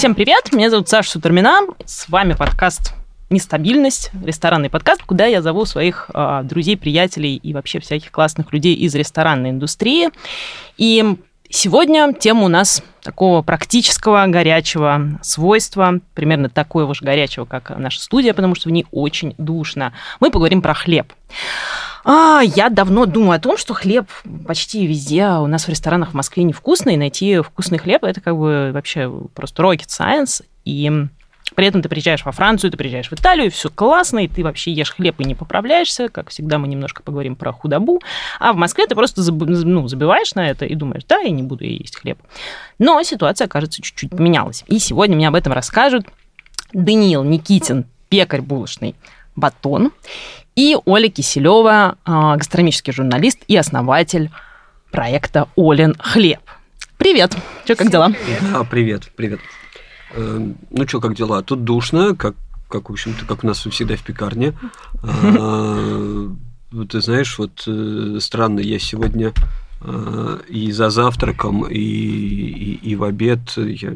Всем привет, меня зовут Саша Сутормина, с вами подкаст «Нестабильность», ресторанный подкаст, куда я зову своих э, друзей, приятелей и вообще всяких классных людей из ресторанной индустрии. И сегодня тема у нас такого практического, горячего свойства, примерно такого же горячего, как наша студия, потому что в ней очень душно. Мы поговорим про хлеб. А, я давно думаю о том, что хлеб почти везде у нас в ресторанах в Москве невкусный. Найти вкусный хлеб это как бы вообще просто rocket science. И при этом ты приезжаешь во Францию, ты приезжаешь в Италию, все классно, и ты вообще ешь хлеб и не поправляешься. Как всегда, мы немножко поговорим про худобу. А в Москве ты просто заб, ну, забиваешь на это и думаешь, да, я не буду есть хлеб. Но ситуация, кажется, чуть-чуть поменялась. И сегодня мне об этом расскажут Даниил Никитин, пекарь булочный «Батон», и Оля Киселева, а, гастрономический журналист и основатель проекта «Олен хлеб». Привет! Что, как дела? Привет. А, привет, привет. Э, ну что, как дела? Тут душно, как, как в общем-то, как у нас всегда в пекарне. А, ты знаешь, вот э, странно, я сегодня э, и за завтраком, и, и, и в обед я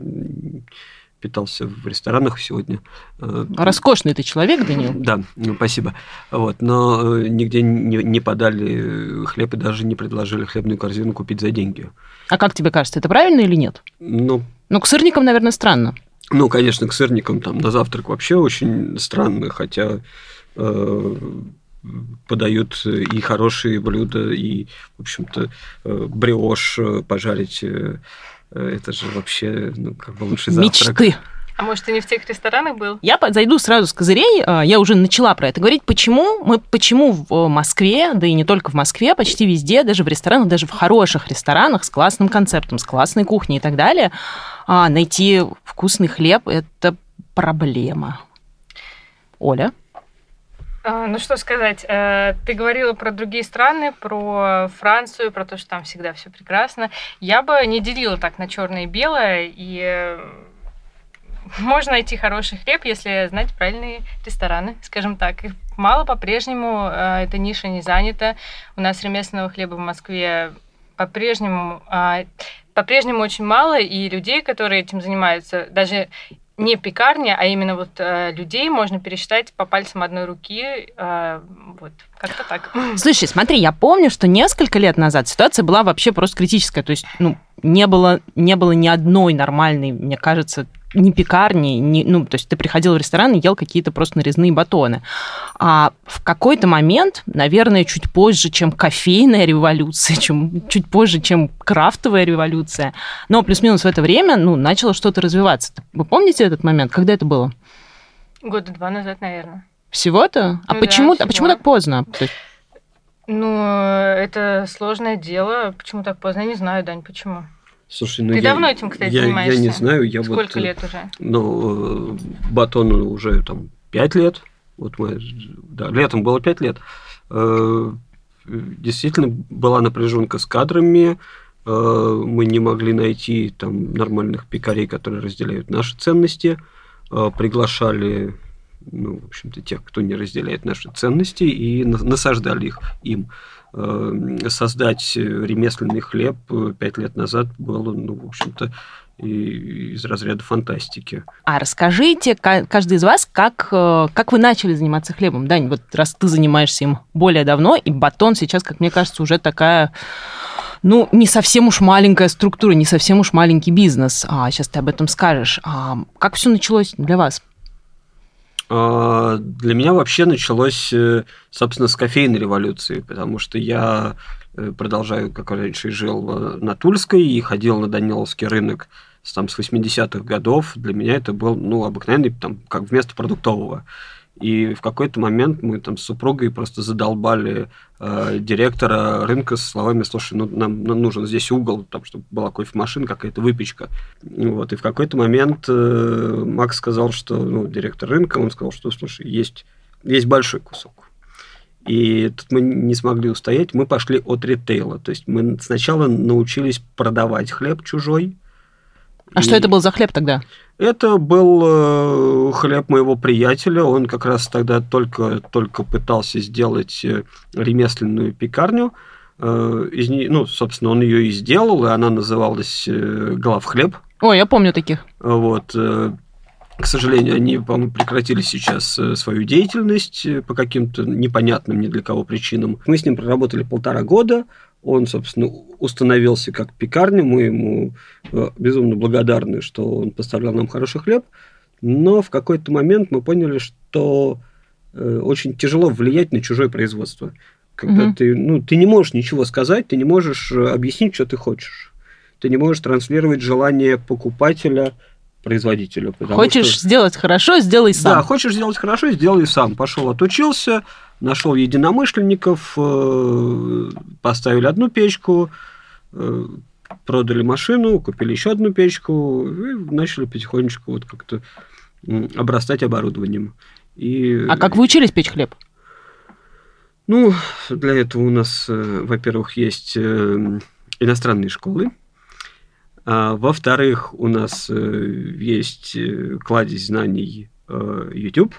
питался в ресторанах сегодня. Э, Роскошный ты человек, Данил. Да, ну, спасибо. Вот, но э, нигде не, не подали хлеб и даже не предложили хлебную корзину купить за деньги. А как тебе кажется, это правильно или нет? Ну, ну к сырникам, наверное, странно. Ну, конечно, к сырникам там на завтрак вообще очень странно, хотя э, подают и хорошие блюда, и, в общем-то, э, бриош пожарить это же вообще, ну, как бы лучший завтрак. Мечты. А может, ты не в тех ресторанах был? Я зайду сразу с козырей. А, я уже начала про это говорить. Почему мы, почему в Москве, да и не только в Москве, почти везде, даже в ресторанах, даже в хороших ресторанах с классным концептом, с классной кухней и так далее, а, найти вкусный хлеб – это проблема. Оля? А, ну что сказать, э, ты говорила про другие страны, про Францию, про то, что там всегда все прекрасно. Я бы не делила так на черное и белое, и э, можно найти хороший хлеб, если знать правильные рестораны, скажем так. Их мало по-прежнему, э, эта ниша не занята. У нас ремесленного хлеба в Москве по-прежнему по-прежнему очень мало, и людей, которые этим занимаются, даже не пекарня, а именно вот э, людей можно пересчитать по пальцам одной руки. Э, вот, как-то так. Слушай, смотри, я помню, что несколько лет назад ситуация была вообще просто критическая. То есть, ну, не было, не было ни одной нормальной, мне кажется, ни пекарни, ни, ну, то есть ты приходил в ресторан и ел какие-то просто нарезные батоны. А в какой-то момент, наверное, чуть позже, чем кофейная революция, чем, чуть позже, чем крафтовая революция, но плюс-минус в это время, ну, начало что-то развиваться. Вы помните этот момент? Когда это было? Года два назад, наверное. Всего-то? А ну, почему, да, а почему так поздно? Ну, это сложное дело. Почему так поздно? Я не знаю, Дань, почему. Слушай, ну Ты я, давно этим, кстати, я, занимаешься? Я не знаю, я Сколько вот... лет уже? Ну, батону уже там 5 лет. Вот мы, да, летом было 5 лет. Э, действительно была напряженка с кадрами. Э, мы не могли найти там нормальных пекарей, которые разделяют наши ценности. Э, приглашали ну, в общем-то, тех, кто не разделяет наши ценности, и насаждали их им. Эм, создать ремесленный хлеб э, пять лет назад было, ну, в общем-то, из разряда фантастики. А расскажите, каждый из вас, как, э, как вы начали заниматься хлебом? Дань, вот раз ты занимаешься им более давно, и батон сейчас, как мне кажется, уже такая ну, не совсем уж маленькая структура, не совсем уж маленький бизнес. А, сейчас ты об этом скажешь. А, как все началось для вас? А, для меня вообще началось, э, собственно, с кофейной революции, потому что я э, продолжаю, как раньше, жил э, на Тульской и ходил на Даниловский рынок там, с 80-х годов. Для меня это был ну, обыкновенный, там, как вместо продуктового. И в какой-то момент мы там с супругой просто задолбали э, директора рынка со словами, слушай, ну нам, нам нужен здесь угол, там, чтобы была кофемашина, какая-то выпечка. Вот. И в какой-то момент э, Макс сказал, что, ну, директор рынка, он сказал, что, слушай, есть, есть большой кусок. И тут мы не смогли устоять, мы пошли от ритейла. То есть мы сначала научились продавать хлеб чужой, а и... что это был за хлеб тогда? Это был э, хлеб моего приятеля. Он как раз тогда только, только пытался сделать э, ремесленную пекарню. Э, из нее, ну, собственно, он ее и сделал, и она называлась главхлеб. Ой, я помню таких. Вот. К сожалению, они, по-моему, прекратили сейчас свою деятельность по каким-то непонятным ни для кого причинам. Мы с ним проработали полтора года. Он, собственно, установился как пекарня. Мы ему э, безумно благодарны, что он поставлял нам хороший хлеб. Но в какой-то момент мы поняли, что э, очень тяжело влиять на чужое производство. Когда Мгм. ты, ну, ты не можешь ничего сказать, ты не можешь э, объяснить, что ты хочешь. Ты не можешь транслировать желание покупателя производителю. Хочешь что- сделать хорошо, сделай сам. Да, хочешь сделать хорошо, сделай сам. Пошел, отучился, нашел единомышленников, э, поставили одну печку, э, продали машину, купили еще одну печку и начали потихонечку вот как-то обрастать оборудованием. И, А как вы учились печь хлеб? Ну, для этого у нас, э, во-первых, есть иностранные школы. А, во-вторых, у нас есть кладезь знаний YouTube.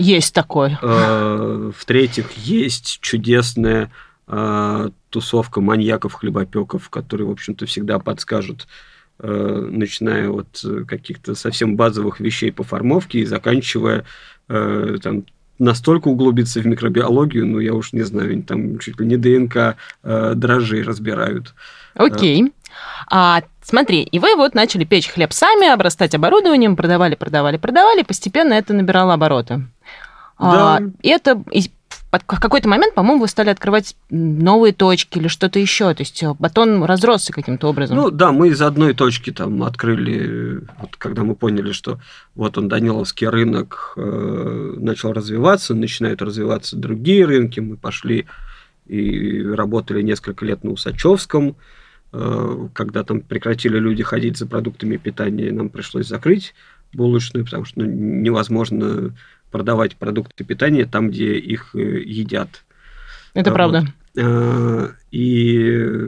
Есть такое. Э, В-третьих, есть чудесная э, тусовка маньяков-хлебопеков, которые, в общем-то, всегда подскажут, э, начиная от каких-то совсем базовых вещей по формовке и заканчивая там, настолько углубиться в микробиологию, ну, я уж не знаю, они там чуть ли не ДНК э, дрожжей разбирают. Окей. А, смотри, и вы вот начали печь хлеб сами, обрастать оборудованием, продавали, продавали, продавали, постепенно это набирало обороты. А, Да. и это под- в какой-то момент, по-моему, вы стали открывать новые точки или что-то еще. То есть э, батон разросся каким-то образом. Ну да, мы из одной точки там открыли, вот когда мы поняли, что вот он Даниловский рынок э, начал развиваться, начинают развиваться другие рынки, мы пошли и работали несколько лет на Усачевском, э, когда там прекратили люди ходить за продуктами питания, нам пришлось закрыть булочную, потому что ну, невозможно продавать продукты питания там, где их э, едят. это вот. правда. Э, И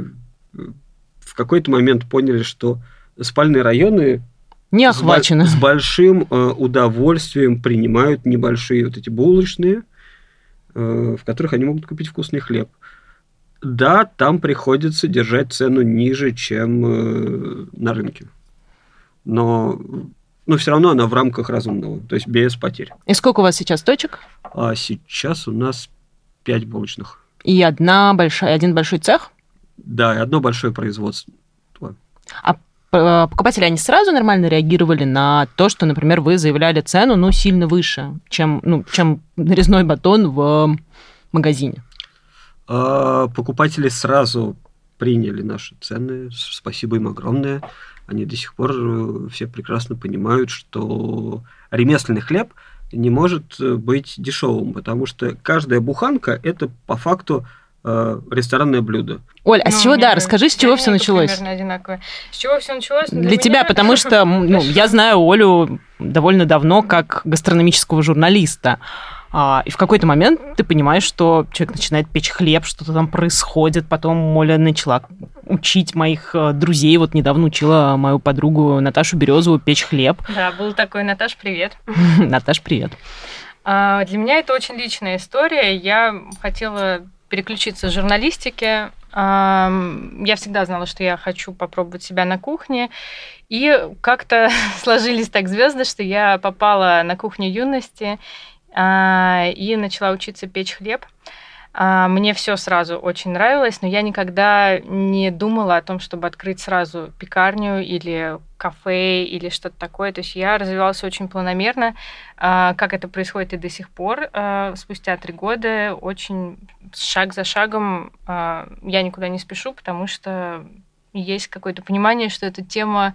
в какой-то момент поняли, что спальные районы Не с охвачено. с большим э, удовольствием принимают небольшие вот эти булочные, э, в которых они могут купить вкусный хлеб. Да, там приходится держать цену ниже, чем э, на рынке. Но, но все равно она в рамках разумного, то есть без потерь. И сколько у вас сейчас точек? А сейчас у нас 5 булочных. И одна большая, один большой цех? Да, и одно большое производство. П- Покупатели, они сразу нормально реагировали на то, что, например, вы заявляли цену, ну, сильно выше, чем, ну, чем нарезной батон в магазине. А, Покупатели сразу приняли наши цены. Спасибо им огромное. Они до сих пор э, все прекрасно понимают, что ремесленный хлеб не может э, быть дешевым, потому что каждая буханка это по факту э, ресторанное блюдо. Оль, а Ну, с чего, да, расскажи, с чего все началось? примерно одинаковая. С чего все началось? Ну, Для, тебя, меня- потому что ну, я знаю Олю довольно давно как гастрономического журналиста. А, и в какой-то момент ты понимаешь, что человек начинает печь хлеб, что-то там происходит. Потом Оля начала учить моих э, друзей. Вот недавно учила мою подругу Наташу Березову печь хлеб. Да, был такой, Наташ, привет. Наташ, привет. А, Для меня это очень личная история. Я хотела переключиться с журналистики. Я всегда знала, что я хочу попробовать себя на кухне. И как-то сложились так звезды, что я попала на кухню юности и начала учиться печь хлеб. А, Мне все сразу очень нравилось, но я никогда не думала о том, чтобы открыть сразу пекарню или кафе или что-то такое. То есть я развивалась очень планомерно, а, как это происходит и до сих пор. а, Спустя три года очень шаг за шагом а, я никуда не спешу, потому что есть какое-то понимание, что эта тема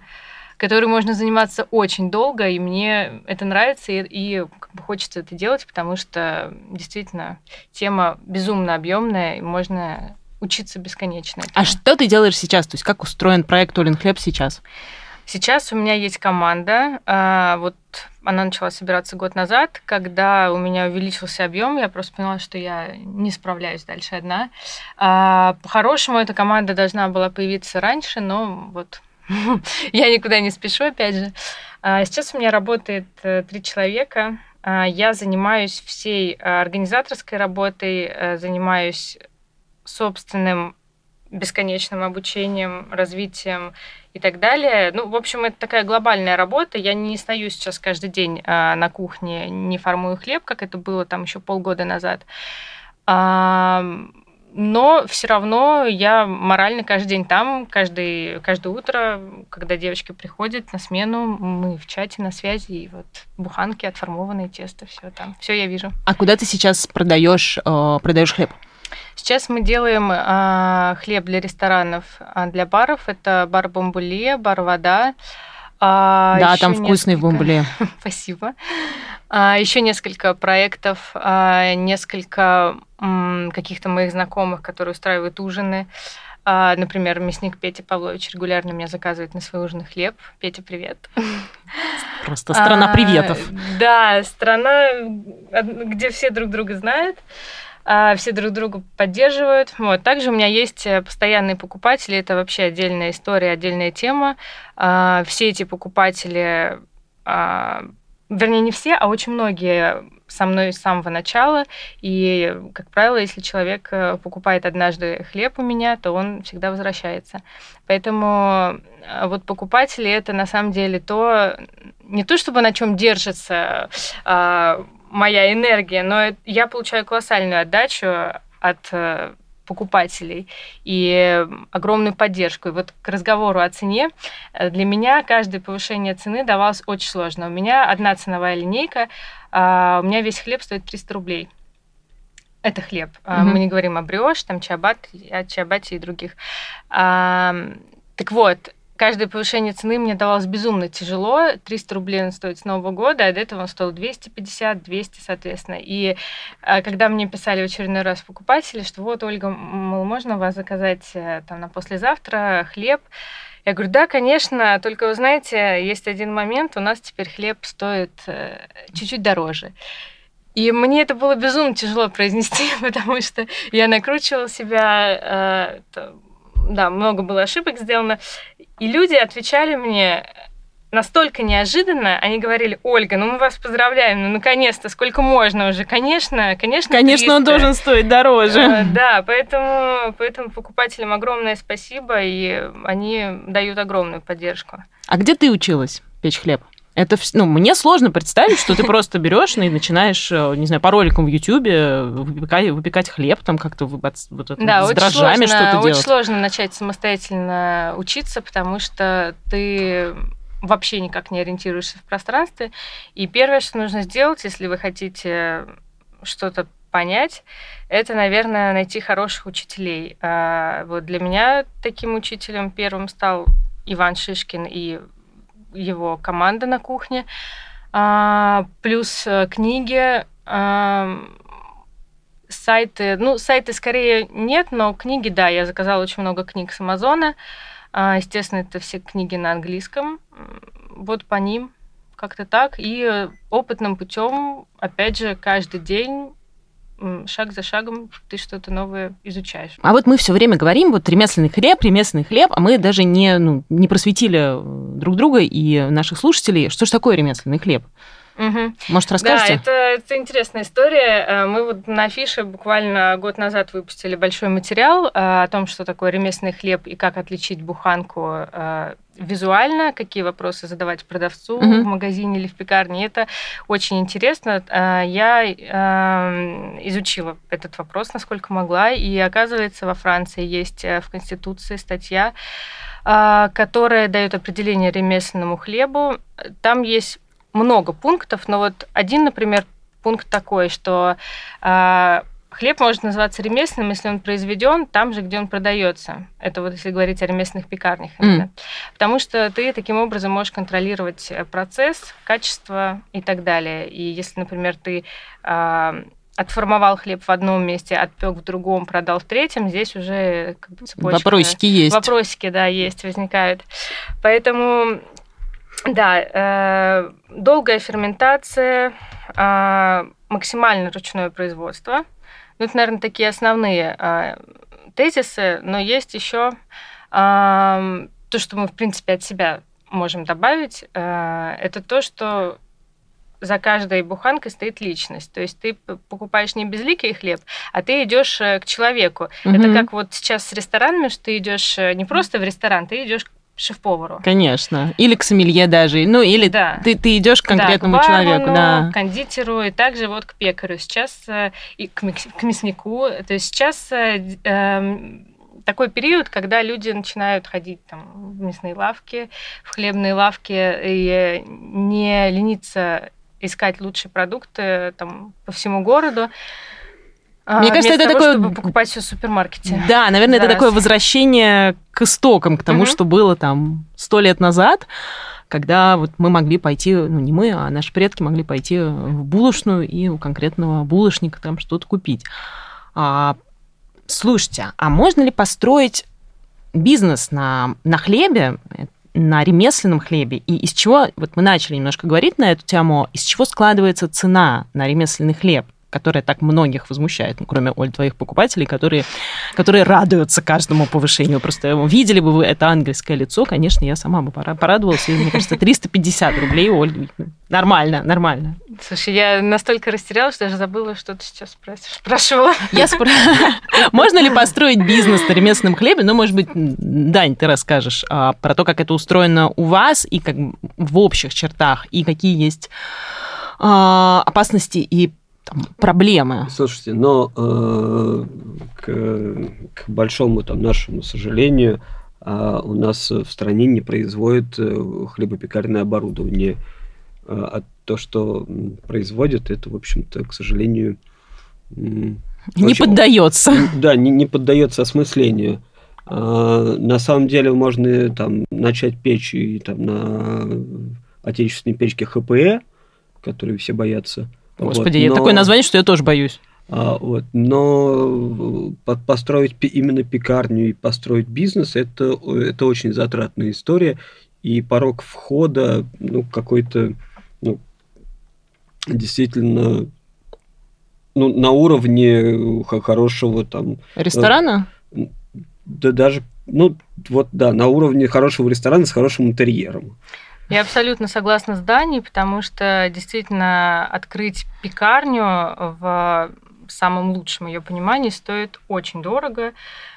которой можно заниматься очень долго, и мне это нравится, и, и как бы хочется это делать, потому что действительно тема безумно объемная, и можно учиться бесконечно. А этому. что ты делаешь сейчас? То есть как устроен проект Олин Хлеб сейчас? Сейчас у меня есть команда. а, Вот она начала собираться год назад, когда у меня увеличился объем, я просто поняла, что я не справляюсь дальше одна. А, По-хорошему, эта команда должна была появиться раньше, но вот я никуда не спешу, опять же. А, Сейчас у меня работает э, три человека. А, Я занимаюсь всей э, организаторской работой, э, занимаюсь собственным бесконечным обучением, развитием и так далее. Ну, в общем, это такая глобальная работа. Я не стою сейчас каждый день а, на кухне, не формую хлеб, как это было там еще полгода назад. Но все равно я морально каждый день там, каждый, каждое утро, когда девочки приходят на смену, мы в чате на связи, и вот буханки, отформованные тесто, все там, все я вижу. А куда ты сейчас продаешь, э, продаешь хлеб? Сейчас мы делаем а, хлеб для ресторанов, а для баров это бар Бомбуле, бар Вода. А, да, там вкусный несколько... бомбуле. Спасибо. А, еще несколько проектов, а, несколько каких-то моих знакомых, которые устраивают ужины. А, например, мясник Петя Павлович регулярно меня заказывает на свой ужин хлеб. Петя, привет. Просто страна приветов. А, да, страна, где все друг друга знают. А, все друг друга поддерживают. Вот. Также у меня есть э, постоянные покупатели, это вообще отдельная история, отдельная тема. Все эти покупатели, вернее, не все, а очень многие со мной с самого начала. И, как правило, если человек э, покупает однажды хлеб у меня, то он всегда возвращается. Поэтому вот покупатели это на самом деле то, не то чтобы на чем держится моя энергия, но я получаю колоссальную отдачу от э, покупателей и огромную поддержку. И вот к разговору о цене, э, для меня каждое повышение цены давалось очень сложно. У меня одна ценовая линейка, а у меня весь хлеб стоит 300 рублей. Это хлеб. Mm-hmm. Мы не говорим о бриош, там чабат, о чабате и других. Так вот, каждое повышение цены мне давалось безумно тяжело. 300 рублей он стоит с Нового года, а до этого он стоил 250, 200, соответственно. И а, когда мне писали в очередной раз покупатели, что вот, Ольга, мол, можно вас заказать э, там на послезавтра хлеб, я говорю, да, конечно, только вы знаете, есть один момент, у нас теперь хлеб стоит э, чуть-чуть дороже. И мне это было безумно тяжело произнести, потому что я накручивала себя, э, да, много было ошибок сделано. И люди отвечали мне настолько неожиданно, они говорили, Ольга, ну мы вас поздравляем, ну наконец-то, сколько можно уже, конечно, конечно. Конечно, 300. он должен стоить дороже. Uh, да, поэтому, поэтому покупателям огромное спасибо, и они дают огромную поддержку. А где ты училась печь хлеб? Это, ну, мне сложно представить, что ты просто берешь и начинаешь, э, не знаю, по роликам в Ютьюбе выпекать, выпекать хлеб, там как-то вот это, да, с дрожжами что-то делать. Очень сложно начать самостоятельно учиться, потому что ты вообще никак не ориентируешься в пространстве. И первое, что нужно сделать, если вы хотите что-то понять, это, наверное, найти хороших учителей. А, вот для меня таким учителем первым стал Иван Шишкин и его команда на кухне, а, плюс э, книги, а, сайты, ну, сайты скорее нет, но книги, да, я заказала очень много книг с Амазона. А, естественно, это все книги на английском. Вот по ним как-то так. И опытным путем, опять же, каждый день шаг за шагом ты что-то новое изучаешь. А вот мы все время говорим, вот ремесленный хлеб, ремесленный хлеб, а мы даже не, ну, не просветили друг друга и наших слушателей, что же такое ремесленный хлеб? Угу. Может, расскажете? Да, это, это интересная история. Э, мы вот на афише буквально год назад выпустили большой материал э, о том, что такое ремесленный хлеб и как отличить буханку э, визуально, какие вопросы задавать продавцу угу. в магазине или в пекарне. Это очень интересно. Я изучила этот вопрос, насколько могла, и оказывается, во Франции есть в Конституции статья, которая дает определение ремесленному хлебу. Там есть много пунктов, но вот один, например, пункт такой, что э, хлеб может называться ремесленным, если он произведен там же, где он продается. Это вот если говорить о ремесленных пекарнях. Mm. Потому что ты таким образом можешь контролировать э, процесс, качество и так далее. И если, например, ты э, отформовал хлеб в одном месте, отпек в другом, продал в третьем, здесь уже как бы цепочка. Вопросики есть. Вопросики, да, есть, возникают. Поэтому да, э, долгая ферментация, э, максимально ручное производство. Ну, это, наверное, такие основные э, тезисы, но есть еще э, то, что мы, в принципе, от себя можем добавить, э, это то, что за каждой буханкой стоит личность. То есть ты покупаешь не безликий хлеб, а ты идешь к человеку. Угу. Это как вот сейчас с ресторанами, что ты идешь не просто в ресторан, ты идешь шеф-повару. Конечно. Или к сомелье даже. Ну, или да. ты, ты идешь к конкретному да, к бармену, человеку. Да. К кондитеру, и также вот к пекарю. Сейчас э, и к, к мяснику. То есть сейчас э, эм, такой период, когда люди начинают ходить там, в мясные лавки, в хлебные лавки и не лениться искать лучшие продукты там, по всему городу. А, Мне кажется, это того, такое... чтобы покупать все в супермаркете. Да, наверное, это раз. такое возвращение к истокам, к тому, угу. что было там сто лет назад, когда вот мы могли пойти, ну не мы, а наши предки могли пойти в булочную и у конкретного булочника там что-то купить. А, слушайте, а можно ли построить бизнес на, на хлебе, на ремесленном хлебе, и из чего, вот мы начали немножко говорить на эту тему, из чего складывается цена на ремесленный хлеб? Которая так многих возмущает, ну, кроме, Оль, твоих покупателей, которые, которые радуются каждому повышению. Просто видели бы вы это ангельское лицо, конечно, я сама бы порадовалась. И, мне кажется, 350 рублей, Оль, нормально, нормально. Слушай, я настолько растерялась, что даже забыла, что ты сейчас спрашивала. Я спр... Можно ли построить бизнес на ремесленном хлебе? Ну, может быть, Дань, ты расскажешь а, про то, как это устроено у вас и как в общих чертах, и какие есть а, опасности и там, проблемы. Слушайте, но э, к, к большому там нашему сожалению, э, у нас в стране не производят э, хлебопекарное оборудование. Э, а то, что производят, это, в общем-то, к сожалению... Не очень, поддается. Да, не, не поддается осмыслению. А, на самом деле можно там начать печь и там на отечественной печке ХПЭ, которые все боятся. Господи, вот, но... такое название, что я тоже боюсь. А, вот, но построить именно пекарню и построить бизнес это, это очень затратная история. И порог входа, ну, какой-то, ну, действительно, ну, на уровне хорошего там... Ресторана? Да даже, ну, вот, да, на уровне хорошего ресторана с хорошим интерьером. Я абсолютно согласна с Даней, потому что действительно открыть пекарню в самом лучшем ее понимании стоит очень дорого.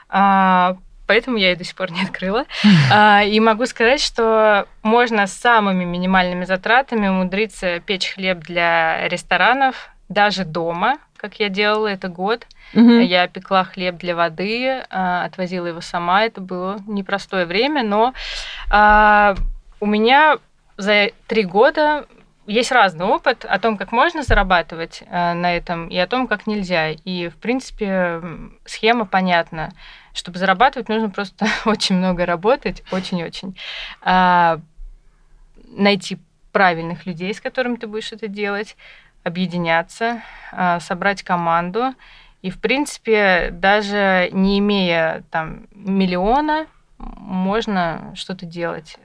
А, поэтому я ее до сих пор не открыла. А, и могу сказать, что можно с самыми минимальными затратами умудриться печь хлеб для ресторанов даже дома, как я делала это год. Угу. Я пекла хлеб для воды, а, отвозила его сама. Это было непростое время, но у меня за три года есть разный опыт о том, как можно зарабатывать э, на этом, и о том, как нельзя. И, в принципе, схема понятна. Чтобы зарабатывать, нужно просто очень много работать, очень-очень. А, найти правильных людей, с которыми ты будешь это делать, объединяться, а, собрать команду. И, в принципе, даже не имея там миллиона, можно что-то делать.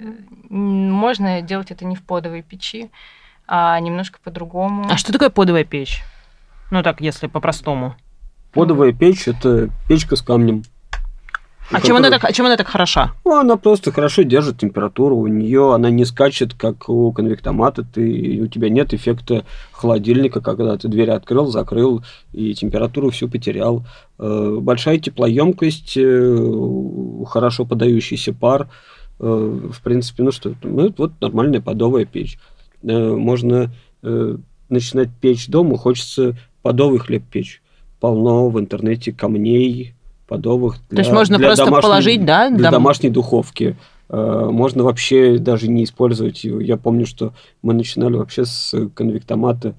Можно делать это не в подовой печи, а немножко по-другому. А что такое подовая печь? Ну так, если по-простому. Подовая печь – это печка с камнем. А чем, она так, а чем она так хороша? Ну, она просто хорошо держит температуру. У нее она не скачет, как у конвектомата. Ты, у тебя нет эффекта холодильника, когда ты дверь открыл, закрыл и температуру всю потерял. Э, большая теплоемкость, э, хорошо подающийся пар. Э, в принципе, ну что, ну, вот нормальная подовая печь. Можно начинать печь дома, хочется подовый хлеб печь. Полно в интернете камней, подовых. Для, То есть можно для просто домашней, положить, да? Для дом... домашней духовки. Э, можно вообще даже не использовать ее. Я помню, что мы начинали вообще с конвектомата,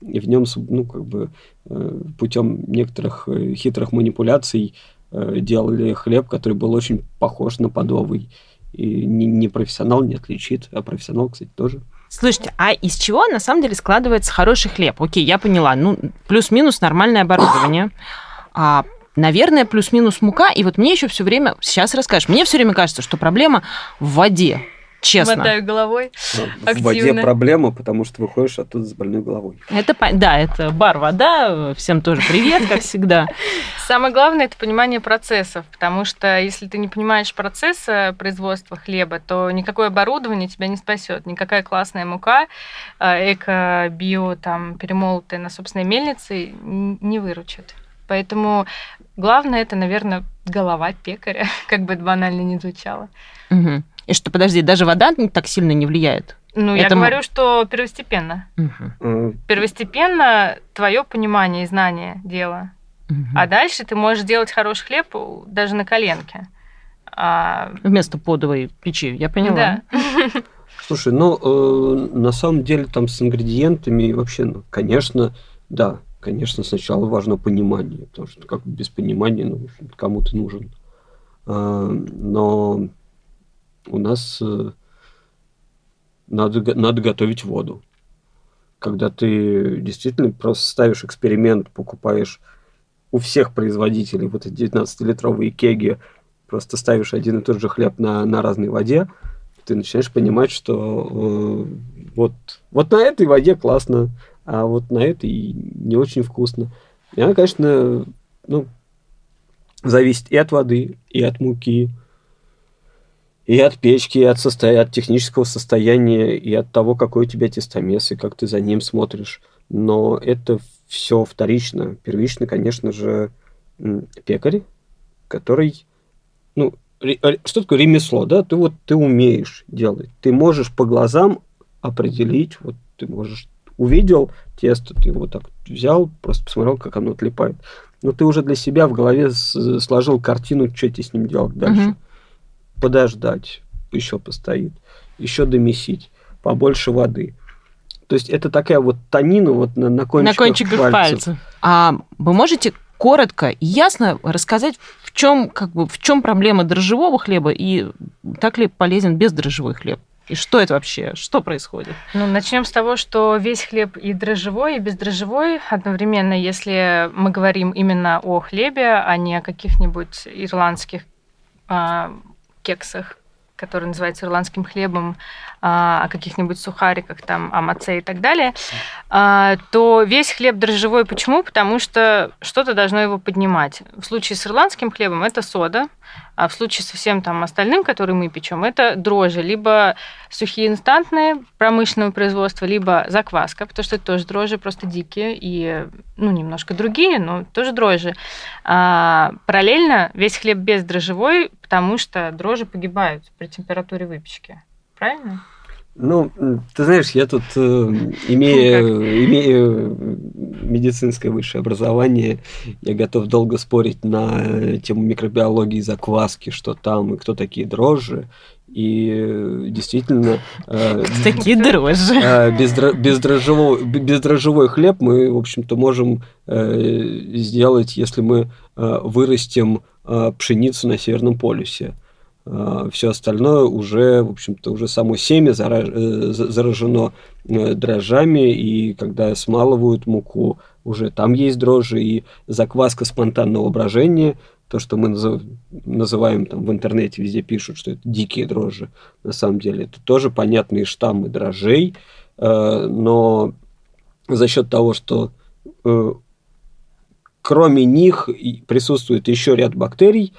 и в нем, ну, как бы, э, путем некоторых э, хитрых манипуляций делали хлеб, который был очень похож на подовый. И не, не профессионал не отличит, а профессионал, кстати, тоже. Слушайте, а из чего на самом деле складывается хороший хлеб? Окей, я поняла. Ну, плюс-минус нормальное оборудование. А наверное, плюс-минус мука. И вот мне еще все время, сейчас расскажешь, мне все время кажется, что проблема в воде. Честно. Мотаю головой. В воде Активно. проблема, потому что выходишь оттуда с больной головой. Это, да, это бар вода. Всем тоже привет, как всегда. Самое главное это понимание процессов, потому что если ты не понимаешь процесса производства хлеба, то никакое оборудование тебя не спасет, никакая классная мука, э, эко, био, там перемолотая на собственной мельнице не выручит. Поэтому главное это, наверное, голова пекаря, как бы это банально не звучало. Мгм. И что, подожди, даже вода так сильно не влияет? Ну, я Это м- говорю, что первостепенно. Э, Первостепенно твое понимание и знание дела. Мгм. А дальше ты можешь делать хороший хлеб даже на коленке. А, Вместо подовой печи, я поняла. да. Слушай, ну, э, на самом деле там с ингредиентами вообще, ну, конечно, да, конечно, сначала важно понимание, потому что как без понимания, ну, кому ты нужен. А, но у нас э, надо, надо готовить воду. Когда ты действительно просто ставишь эксперимент, покупаешь у всех производителей вот эти 19-литровые кеги, просто ставишь один и тот же хлеб на, на разной воде, ты начинаешь понимать, что э, вот, вот на этой воде классно, а вот на этой не очень вкусно. И она, конечно, ну, зависит и от воды, и от муки, и от печки, и от, состо- от технического состояния, и от того, какой у тебя тестомес, и как ты за ним смотришь. Но это все вторично. Первично, конечно же, пекарь, который, ну, что такое ремесло, да? Ты вот ты умеешь делать. Ты можешь по глазам определить, вот ты можешь увидел тесто, ты его так взял, просто посмотрел, как оно отлипает. Но ты уже для себя в голове сложил картину, что тебе с ним делать дальше. Мгм. Подождать, еще постоит, еще домесить, побольше воды. То есть это такая вот танина вот на, на кончиках, На кончиках пальцев. пальцев. А вы можете коротко и ясно рассказать, в чем, как бы, в чем проблема дрожжевого хлеба и так ли полезен бездрожжевой хлеб? И что это вообще? Что происходит? Ну, начнем с того, что весь хлеб и дрожжевой, и бездрожжевой одновременно, если мы говорим именно о хлебе, а не о каких-нибудь ирландских а, кексах, которые называются ирландским хлебом, а, о каких-нибудь сухариках, там, амаце и так далее, а, то весь хлеб дрожжевой. Почему? Потому что что-то должно его поднимать. В случае с ирландским хлебом это сода, а в случае со всем там остальным, который мы печем, это дрожжи, либо сухие инстантные промышленного производства, либо закваска, потому что это тоже дрожжи, просто дикие и ну, немножко другие, но тоже дрожжи. А, параллельно весь хлеб бездрожжевой, потому что дрожжи погибают при температуре выпечки. Правильно? Ну, ты знаешь, я тут, э, имея, имея медицинское высшее образование, я готов долго спорить на э, тему микробиологии закваски, что там и кто такие дрожжи. И э, действительно, э, Такие дрожжи. э, бездро- бездрожжевой, б- бездрожжевой хлеб мы, в общем-то, можем э, сделать, если мы э, вырастим э, пшеницу на Северном полюсе. Все остальное уже, в общем-то, уже само семя э, за- заражено э, дрожжами, и когда смалывают муку, уже там есть дрожжи, и закваска спонтанного брожения, то, что мы назыв- называем там в интернете, везде пишут, что это дикие дрожжи, на самом деле это тоже понятные штаммы дрожжей, э, но за счет того, что кроме них присутствует еще ряд бактерий,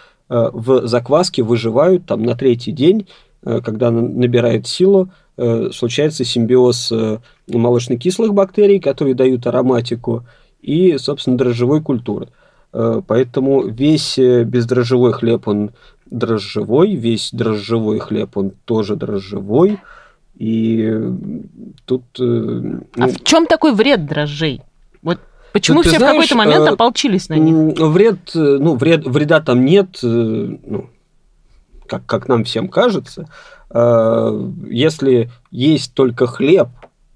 в закваске выживают там на третий день, э, когда она набирает силу, э, случается симбиоз э, молочно-кислых бактерий, которые дают ароматику, и, собственно, дрожжевой культуры. Э, Поэтому весь э, бездрожжевой хлеб, он дрожжевой, весь дрожжевой хлеб, он тоже дрожжевой. И э, тут... э, А ну, в чем такой вред дрожжей? Почему ты все в знаешь, какой-то момент э, ополчились на них? Вред, ну, вред, вреда там нет, э, ну, как, как нам всем кажется. Э, Если есть только хлеб,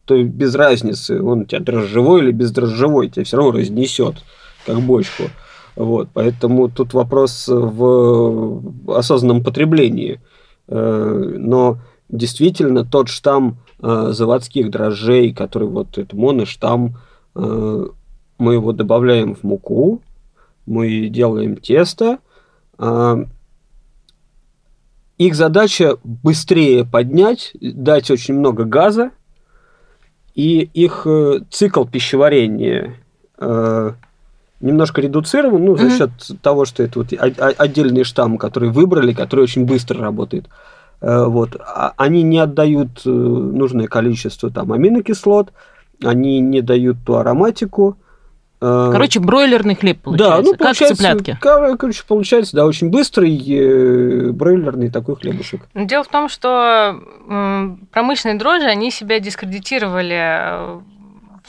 то без разницы, он у тебя дрожжевой или бездрожжевой, тебя все равно разнесет, как бочку. Вот, поэтому тут вопрос в осознанном потреблении. Но действительно тот штамм заводских дрожжей, который вот это моноштамм, мы его добавляем в муку, мы делаем тесто, а, их задача быстрее поднять, дать очень много газа, и их э, цикл пищеварения э, немножко редуцирован, ну, за счет того, что это вот отдельный штамм, который выбрали, который очень быстро работает. Э, Вот. А Они не отдают нужное количество там аминокислот, они не дают ту ароматику. Э, Короче, бройлерный хлеб получается. да, ну, как получается, цыплятки. кор- Короче, получается, да, очень быстрый э, бройлерный такой хлебушек. Но Дело в том, что промышленные дрожжи, они себя дискредитировали э,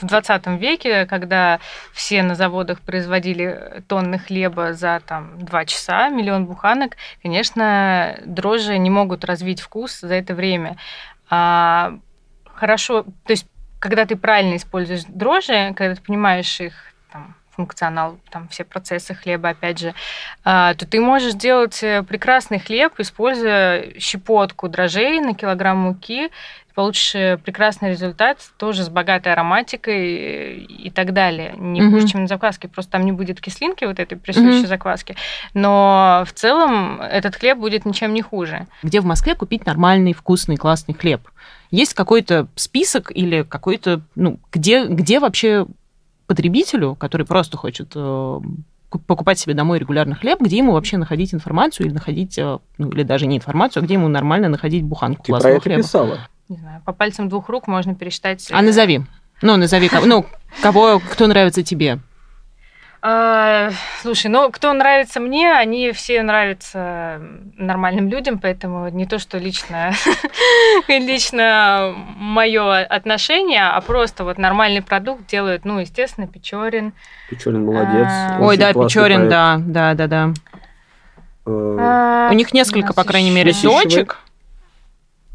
в 20 веке, когда все на заводах производили тонны хлеба за там, 2 часа, миллион буханок, конечно, дрожжи не могут развить вкус за это время. А, хорошо, то есть когда ты правильно используешь дрожжи, когда ты понимаешь их там, функционал, там все процессы хлеба, опять же, а, то ты можешь делать э, прекрасный хлеб, используя щепотку дрожжей на килограмм муки, получишь э, прекрасный результат, тоже с богатой ароматикой э, и так далее. Не Мгм. хуже, чем на закваске, просто там не будет кислинки вот этой присущей Мгм. закваске, но в целом этот хлеб будет ничем не хуже. Где в Москве купить нормальный, вкусный, классный хлеб? Есть какой-то список или какой-то, ну, где, где вообще потребителю, который просто хочет э, ку- покупать себе домой регулярный хлеб, где ему вообще находить информацию или находить, э, ну, или даже не информацию, а где ему нормально находить буханку Ты про классного это хлеба? писала. Не знаю, по пальцам двух рук можно пересчитать. А э, назови. Ну, назови, кого- ну, кого, кто нравится тебе. А, слушай, ну кто нравится мне, они все нравятся нормальным людям, поэтому не то, что лично, лично мое отношение, а просто вот нормальный продукт делают, ну, естественно, Печорин. Печорин молодец. А. Ой, да, Печорин, проект. да, да, да, да. Э, А, У них несколько, по крайней мере, точек.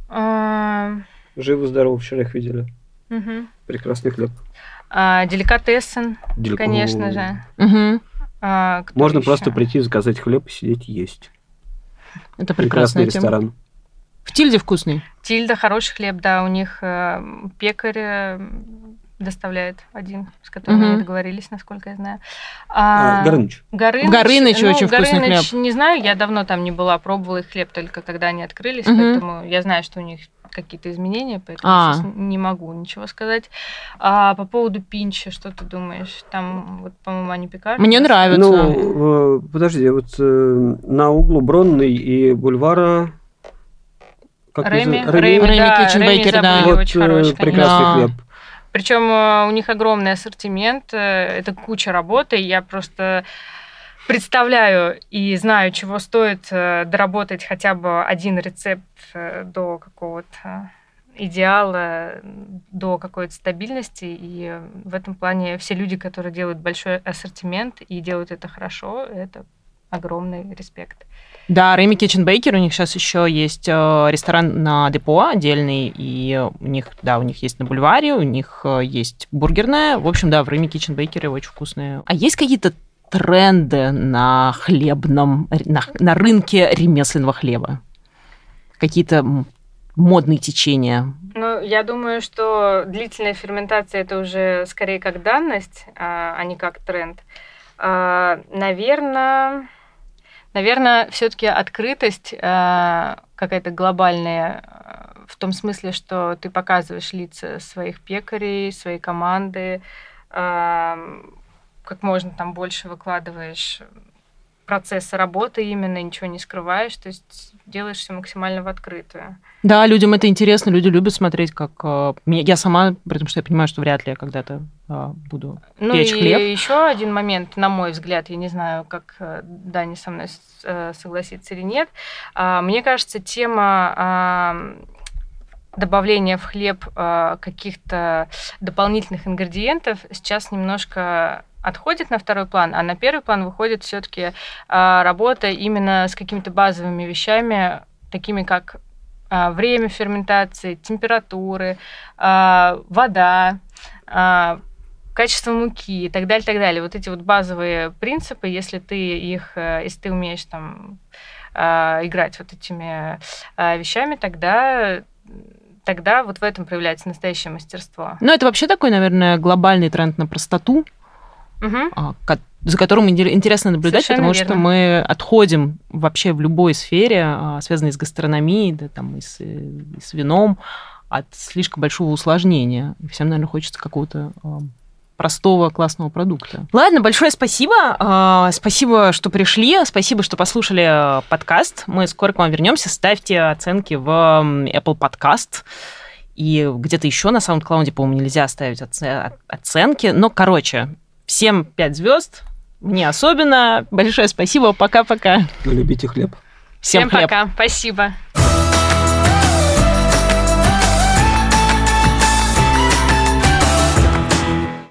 А, Живо-здорово, вчера их видели. мгм. Прекрасный хлеб. А, Деликатесен, Делик- конечно же. Мгм. А, Можно ещё? просто прийти, заказать хлеб и сидеть есть. Это Прекрасный тема. ресторан. В Тильде вкусный. Тильда хороший хлеб, да, у них э, пекарь э, доставляет один, с которым Мгм. они договорились, насколько я знаю. А, А, Горыныч. Горыныч, В Горыныче ну, очень вкусный Горыныч, хлеб. Не знаю, я давно там не была, пробовала их хлеб только когда они открылись, Мгм. поэтому я знаю, что у них какие-то изменения, поэтому А. сейчас не могу ничего сказать. А по поводу пинча, что ты думаешь? Там, вот, по-моему, они пекарни. Мне нравится. Ну, э, подожди, вот э, на углу Бронной и бульвара... как Рэми, называется? Рэми, Рэми да, Kitchen Рэми Bakery, да. Вот очень э, хороший, прекрасный Да. хлеб. Причем у них огромный ассортимент, это куча работы. Я просто представляю и знаю, чего стоит э, доработать хотя бы один рецепт э, до какого-то идеала, до какой-то стабильности. И в этом плане все люди, которые делают большой ассортимент и делают это хорошо, это огромный респект. Да, Рэми Kitchen Baker, у них сейчас еще есть э, ресторан на депо отдельный, и у них, да, у них есть на бульваре, у них э, есть бургерная. В общем, да, в Рэми Kitchen Baker очень вкусные. А есть какие-то тренды на хлебном, на, на рынке ремесленного хлеба? Какие-то модные течения? Ну, я думаю, что длительная ферментация это уже скорее как данность, а а не как тренд. Наверное, наверное, все-таки открытость а, какая-то глобальная а, в том смысле, что ты показываешь лица своих пекарей, своей команды, как можно там больше выкладываешь процесса работы именно, ничего не скрываешь, то есть делаешь все максимально в открытую. Да, людям это интересно, люди любят смотреть, как... э, Я сама, при том, что я понимаю, что вряд ли я когда-то э, буду Ну печь и хлеб. еще один момент, на мой взгляд, я не знаю, как э, Даня со мной согласится или нет. А, Мне кажется, тема а, добавления в хлеб а, каких-то дополнительных ингредиентов сейчас немножко отходит на второй план, а на первый план выходит все-таки работа именно с какими-то базовыми вещами, такими как а, время ферментации, температуры, а, вода, а, качество муки и так далее, так далее. Вот эти вот базовые принципы, если ты их, э, если ты умеешь там а, играть вот этими а, вещами, тогда тогда вот в этом проявляется настоящее мастерство. Ну, это вообще такой, наверное, глобальный тренд на простоту. Ко- за которым инте- интересно наблюдать, Совершенно потому что верно. мы отходим вообще в любой сфере, а, связанной с гастрономией, да, там, и с, и с вином, от слишком большого усложнения. Всем, наверное, хочется какого-то а, простого, классного продукта. Ладно, большое спасибо. А, Спасибо, что пришли. Спасибо, что послушали а, подкаст. Мы скоро к вам вернемся. Ставьте оценки в Apple Podcast. И где-то еще на SoundCloud, по-моему, нельзя ставить оце- оценки. Но, короче, всем 5 звезд. Мне особенно. Большое спасибо. Пока-пока. Любите хлеб. Всем, Всем хлеб. пока. Спасибо.